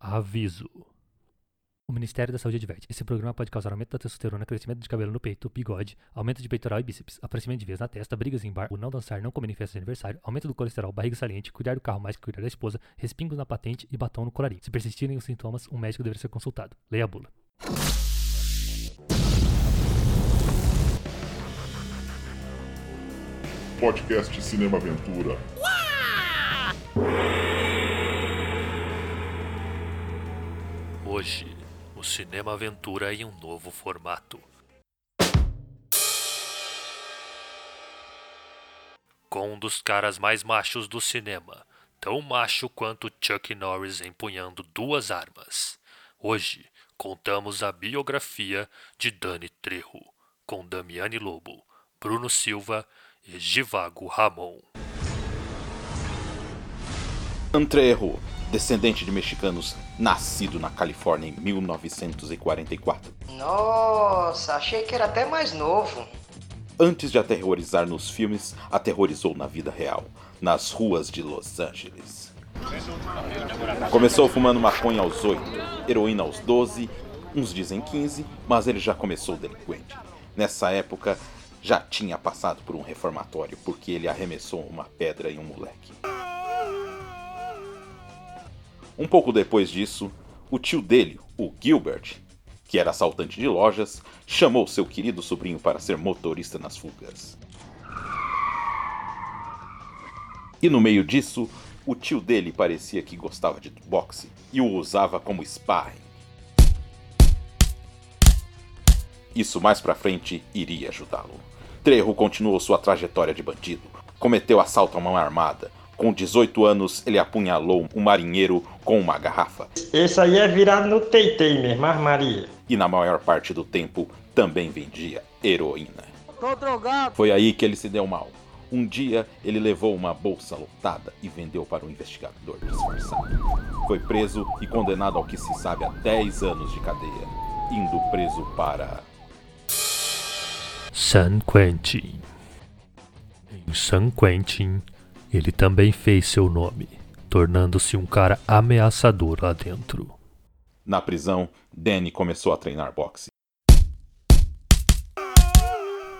Aviso. O Ministério da Saúde adverte: esse programa pode causar aumento da testosterona, crescimento de cabelo no peito, bigode, aumento de peitoral e bíceps, aparecimento de veias na testa, brigas em bar, o não dançar, não comer em festa de aniversário, aumento do colesterol, barriga saliente, cuidar do carro mais que cuidar da esposa, respingos na patente e batom no colarinho. Se persistirem os sintomas, um médico deve ser consultado. Leia a bula. Podcast Cinema Aventura. Hoje, o Cinema Aventura em um novo formato. Com um dos caras mais machos do cinema, tão macho quanto Chuck Norris empunhando duas armas. Hoje, contamos a biografia de Dani Trejo, com Damiani Lobo, Bruno Silva e Givago Ramon. Antrejo, descendente de mexicanos, nascido na Califórnia em 1944. Nossa, achei que era até mais novo. Antes de aterrorizar nos filmes, aterrorizou na vida real, nas ruas de Los Angeles. Começou fumando maconha aos 8, heroína aos 12, uns dizem 15, mas ele já começou delinquente. Nessa época, já tinha passado por um reformatório porque ele arremessou uma pedra em um moleque. Um pouco depois disso, o tio dele, o Gilbert, que era assaltante de lojas, chamou seu querido sobrinho para ser motorista nas fugas. E no meio disso, o tio dele parecia que gostava de boxe e o usava como sparring. Isso mais pra frente iria ajudá-lo. Trejo continuou sua trajetória de bandido. Cometeu assalto à mão armada. Com 18 anos, ele apunhalou um marinheiro com uma garrafa. Esse aí é virado no teitei mesmo, mas Maria. E na maior parte do tempo, também vendia heroína. Tô drogado. Foi aí que ele se deu mal. Um dia, ele levou uma bolsa lotada e vendeu para um investigador disfarçado. Foi preso e condenado ao que se sabe a 10 anos de cadeia, indo preso para San Quentin. Em San Quentin, ele também fez seu nome, tornando-se um cara ameaçador lá dentro. Na prisão, Danny começou a treinar boxe.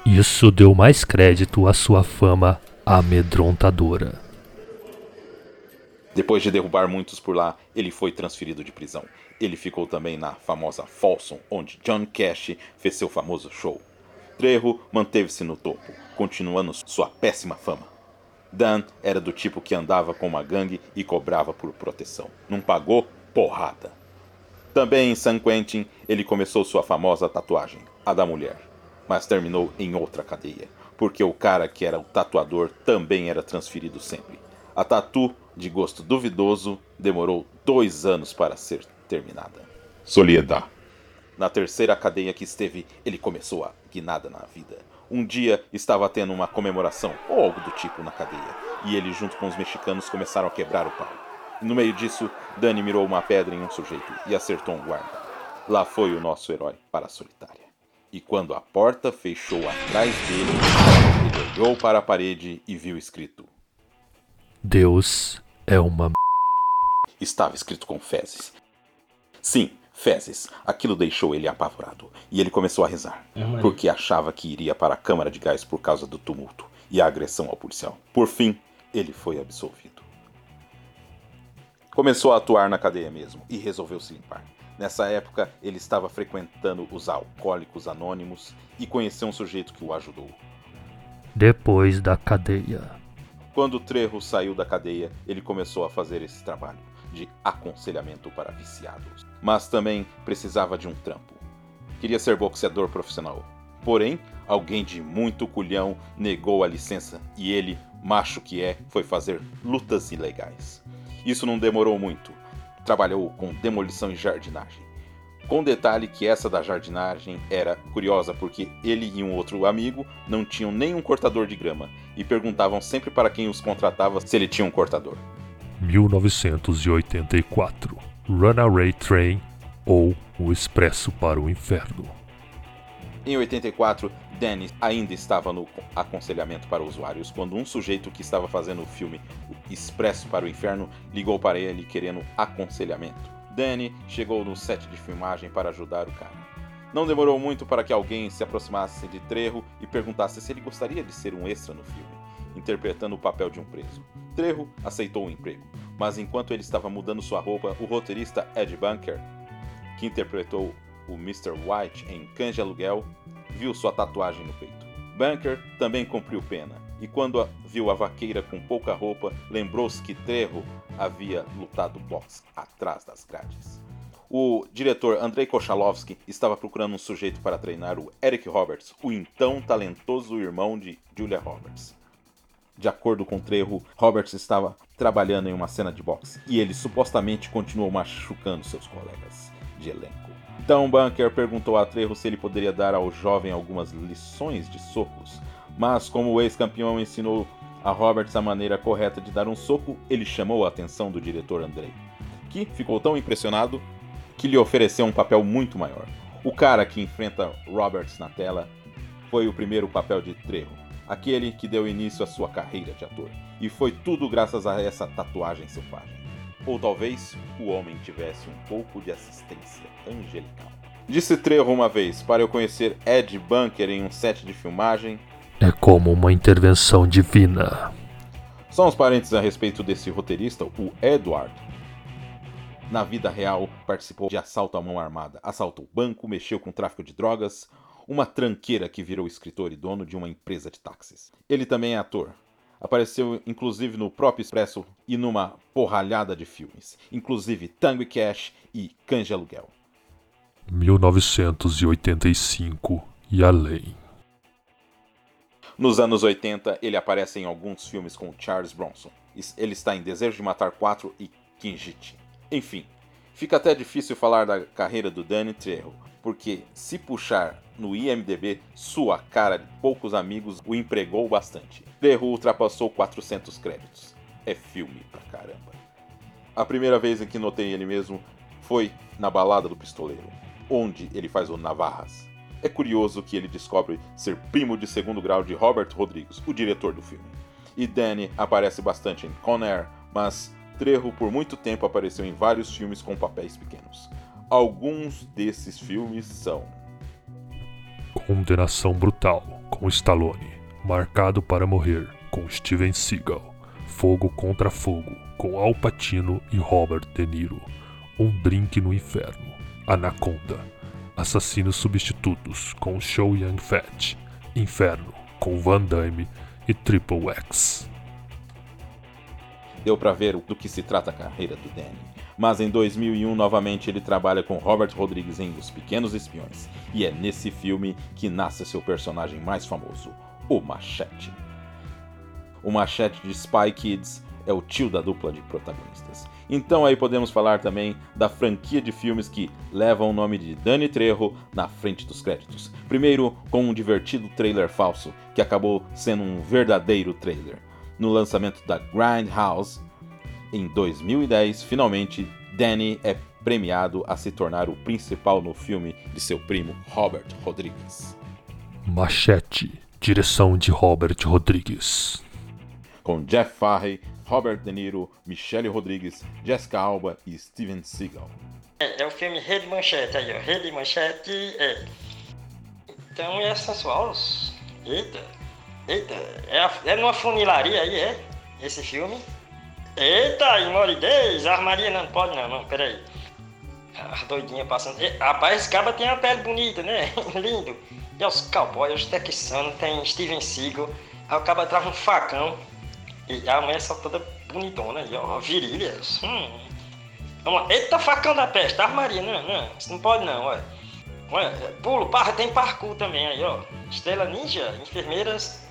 Isso deu mais crédito à sua fama amedrontadora. Depois de derrubar muitos por lá, ele foi transferido de prisão. Ele ficou também na famosa Folsom, onde John Cash fez seu famoso show. Trejo manteve-se no topo, continuando sua péssima fama. Dan era do tipo que andava com uma gangue e cobrava por proteção. Não pagou? Porrada. Também em San Quentin, ele começou sua famosa tatuagem, a da mulher, mas terminou em outra cadeia, porque o cara que era o tatuador também era transferido sempre. A tatu, de gosto duvidoso, demorou dois anos para ser terminada. Soliedade. Na terceira cadeia que esteve, ele começou a guinada na vida. Um dia estava tendo uma comemoração ou algo do tipo na cadeia, e ele, junto com os mexicanos, começaram a quebrar o pau. No meio disso, Dani mirou uma pedra em um sujeito e acertou um guarda. Lá foi o nosso herói para a solitária. E quando a porta fechou atrás dele, ele olhou para a parede e viu escrito: Deus é uma. Estava escrito com fezes. Sim, fezes. Aquilo deixou ele apavorado e ele começou a rezar, porque achava que iria para a câmara de gás por causa do tumulto e a agressão ao policial. Por fim, ele foi absolvido. Começou a atuar na cadeia mesmo e resolveu se limpar. Nessa época, ele estava frequentando os alcoólicos anônimos e conheceu um sujeito que o ajudou. Depois da cadeia. Quando Trejo saiu da cadeia, ele começou a fazer esse trabalho de aconselhamento para viciados. Mas também precisava de um trampo. Queria ser boxeador profissional. Porém, alguém de muito culhão negou a licença e ele, macho que é, foi fazer lutas ilegais. Isso não demorou muito. Trabalhou com demolição e jardinagem. Com detalhe que essa da jardinagem era curiosa porque ele e um outro amigo não tinham nenhum cortador de grama e perguntavam sempre para quem os contratava se ele tinha um cortador. 1984 Runaway Train ou O Expresso para o Inferno. Em 84, Dennis ainda estava no aconselhamento para usuários quando um sujeito que estava fazendo o filme Expresso para o Inferno ligou para ele querendo aconselhamento. Danny chegou no set de filmagem para ajudar o cara. Não demorou muito para que alguém se aproximasse de Trejo e perguntasse se ele gostaria de ser um extra no filme, interpretando o papel de um preso. Trejo aceitou o emprego, mas enquanto ele estava mudando sua roupa, o roteirista Ed Bunker, que interpretou o Mr. White em Cães de Aluguel, viu sua tatuagem no peito. Bunker também cumpriu pena, e quando viu a vaqueira com pouca roupa, lembrou-se que Trejo havia lutado boxe atrás das grades. O diretor Andrei Kochalovsky estava procurando um sujeito para treinar o Eric Roberts, o então talentoso irmão de Julia Roberts. De acordo com Trejo, Roberts estava trabalhando em uma cena de boxe e ele supostamente continuou machucando seus colegas de elenco. Então Bunker perguntou a Trejo se ele poderia dar ao jovem algumas lições de socos, mas como o ex-campeão ensinou a Roberts a maneira correta de dar um soco, ele chamou a atenção do diretor Andrei, que ficou tão impressionado que lhe ofereceu um papel muito maior. O cara que enfrenta Roberts na tela foi o primeiro papel de Trejo, aquele que deu início à sua carreira de ator. E foi tudo graças a essa tatuagem selvagem. Ou talvez o homem tivesse um pouco de assistência angelical. Disse Trejo uma vez para eu conhecer Ed Bunker em um set de filmagem. É como uma intervenção divina. Só uns parênteses a respeito desse roteirista, o Edward na vida real, participou de assalto à mão armada, assaltou banco, mexeu com tráfico de drogas, uma tranqueira que virou escritor e dono de uma empresa de táxis. Ele também é ator. Apareceu inclusive no próprio Expresso e numa porralhada de filmes, inclusive Tango e Cash e de Aluguel. 1985 e além. Nos anos 80, ele aparece em alguns filmes com Charles Bronson. Ele está em Desejo de Matar 4 e Kinjit. Enfim, fica até difícil falar da carreira do Danny Trejo, porque se puxar no IMDb, sua cara de poucos amigos o empregou bastante. Trejo ultrapassou 400 créditos. É filme pra caramba. A primeira vez em que notei ele mesmo foi na Balada do Pistoleiro, onde ele faz o Navarras. É curioso que ele descobre ser primo de segundo grau de Robert Rodrigues, o diretor do filme. E Danny aparece bastante em Con Air, mas Trejo por muito tempo apareceu em vários filmes com papéis pequenos. Alguns desses filmes são Condenação Brutal com Stallone, Marcado para Morrer com Steven Seagal, Fogo contra Fogo com Al Pacino e Robert De Niro, Um Drink no Inferno, Anaconda, Assassinos Substitutos com Show Young Fat, Inferno com Van Damme e Triple X deu para ver do que se trata a carreira do Danny. Mas em 2001, novamente, ele trabalha com Robert Rodrigues em Os Pequenos Espiões, e é nesse filme que nasce seu personagem mais famoso, o Machete. O Machete de Spy Kids é o tio da dupla de protagonistas. Então aí podemos falar também da franquia de filmes que levam o nome de Danny Trejo na frente dos créditos. Primeiro com um divertido trailer falso, que acabou sendo um verdadeiro trailer no lançamento da Grindhouse em 2010, finalmente Danny é premiado a se tornar o principal no filme de seu primo Robert Rodrigues. Machete, direção de Robert Rodrigues. Com Jeff Farley, Robert De Niro, Michelle Rodrigues, Jessica Alba e Steven Seagal. É, é o filme Rede Manchete aí, ó. Rede Manchete é. Então é sensual. Eita. Eita, é, é numa funilaria aí, é? Esse filme? Eita, imoridez, armaria não pode não, não, peraí. As doidinhas passando. E, rapaz, esse cara tem uma pele bonita, né? Lindo. E os cowboys, os texanos, tem Steven Seagal. Aí o cara traz um facão. E a mulher só toda bonitona, e ó, virilhas. Hum. Vamos Eita, facão da peste, armaria, não, não, isso não pode não, olha. Olha, pulo, parra, tem parkour também aí, ó. Estrela Ninja, enfermeiras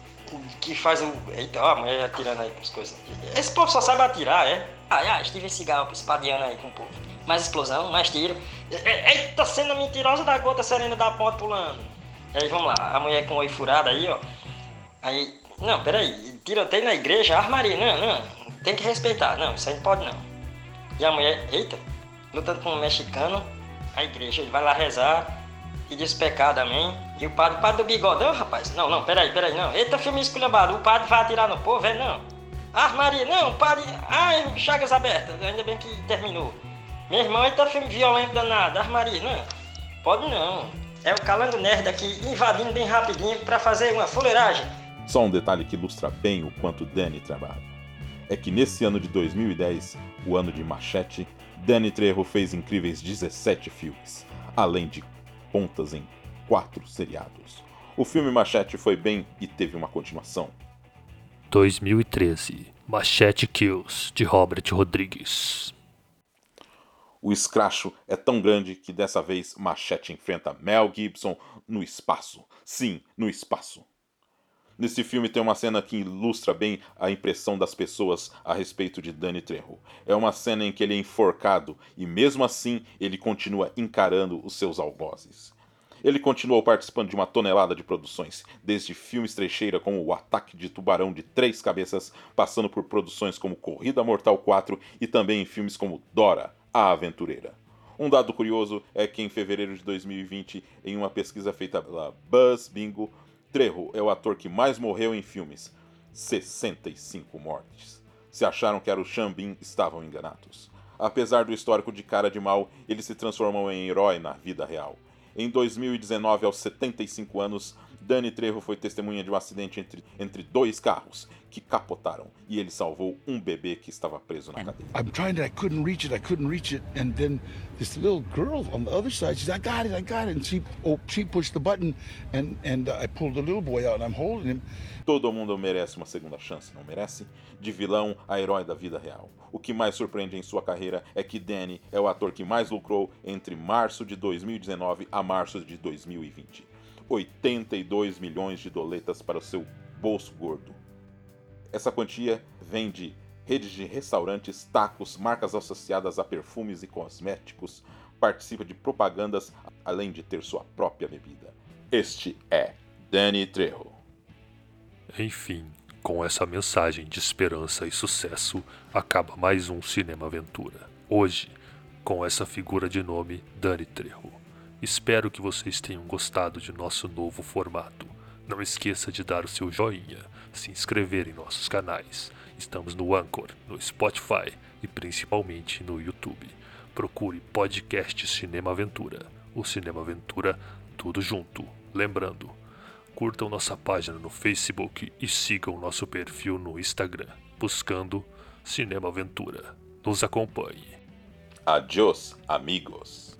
que faz o. Eita, ó, a mulher atirando aí com as coisas. Esse povo só sabe atirar, é? Ah, ah Steven Seagal espadiando aí com o povo. Mais explosão, mais tiro. Eita, cena mentirosa da gota serena da ponta pulando. Aí vamos lá, a mulher com o oi furado aí, ó. Aí. Não, peraí, tiroteio na igreja, armaria, não, não. Tem que respeitar, não, isso aí não pode não. E a mulher, eita, lutando com um mexicano, a igreja, ele vai lá rezar e diz pecado, amém? E o padre, o padre do bigodão, rapaz? Não, não, peraí, peraí, não. Eita, filme esculhambado, o padre vai atirar no povo, é não. Ah, Maria, não, o padre. Ai, chagas abertas, ainda bem que terminou. Meu irmão, tá filme violento danado, armaria, não? Pode não. É o calango nerd aqui invadindo bem rapidinho para fazer uma fuleiragem. Só um detalhe que ilustra bem o quanto Danny trabalha. É que nesse ano de 2010, o ano de Machete, Danny Trejo fez incríveis 17 filmes, além de pontas em quatro seriados. O filme Machete foi bem e teve uma continuação. 2013 Machete Kills, de Robert Rodrigues. O escracho é tão grande que dessa vez Machete enfrenta Mel Gibson no espaço. Sim, no espaço. Nesse filme tem uma cena que ilustra bem a impressão das pessoas a respeito de Danny Trejo. É uma cena em que ele é enforcado e mesmo assim ele continua encarando os seus algozes. Ele continuou participando de uma tonelada de produções, desde filmes trecheira como O Ataque de Tubarão de Três Cabeças, passando por produções como Corrida Mortal 4 e também em filmes como Dora, a Aventureira. Um dado curioso é que em fevereiro de 2020, em uma pesquisa feita pela Buzz Bingo, Trejo é o ator que mais morreu em filmes. 65 mortes. Se acharam que era o Xambin, estavam enganados. Apesar do histórico de cara de mal, ele se transformou em herói na vida real. Em 2019, aos 75 anos, Dani Trejo foi testemunha de um acidente entre, entre dois carros que capotaram e ele salvou um bebê que estava preso na cadeia. I'm trying to, I couldn't reach it, I couldn't reach it, and then this little girl on the other side, she's, I got it, I got it, and she, oh, she pushed the button, and and uh, I pulled the little boy out, and I'm holding him. Todo mundo merece uma segunda chance, não merece? De vilão a herói da vida real. O que mais surpreende em sua carreira é que Danny é o ator que mais lucrou entre março de 2019 a março de 2020. 82 milhões de doletas para o seu bolso gordo. Essa quantia vem de redes de restaurantes, tacos, marcas associadas a perfumes e cosméticos, participa de propagandas, além de ter sua própria bebida. Este é Danny Trejo. Enfim, com essa mensagem de esperança e sucesso, acaba mais um Cinema Aventura. Hoje, com essa figura de nome Dani Trejo. Espero que vocês tenham gostado de nosso novo formato. Não esqueça de dar o seu joinha, se inscrever em nossos canais. Estamos no Anchor, no Spotify e principalmente no YouTube. Procure podcast Cinema Aventura. O Cinema Aventura, tudo junto. Lembrando, curtam nossa página no Facebook e sigam nosso perfil no Instagram, buscando Cinema Aventura. Nos acompanhe. Adiós, amigos.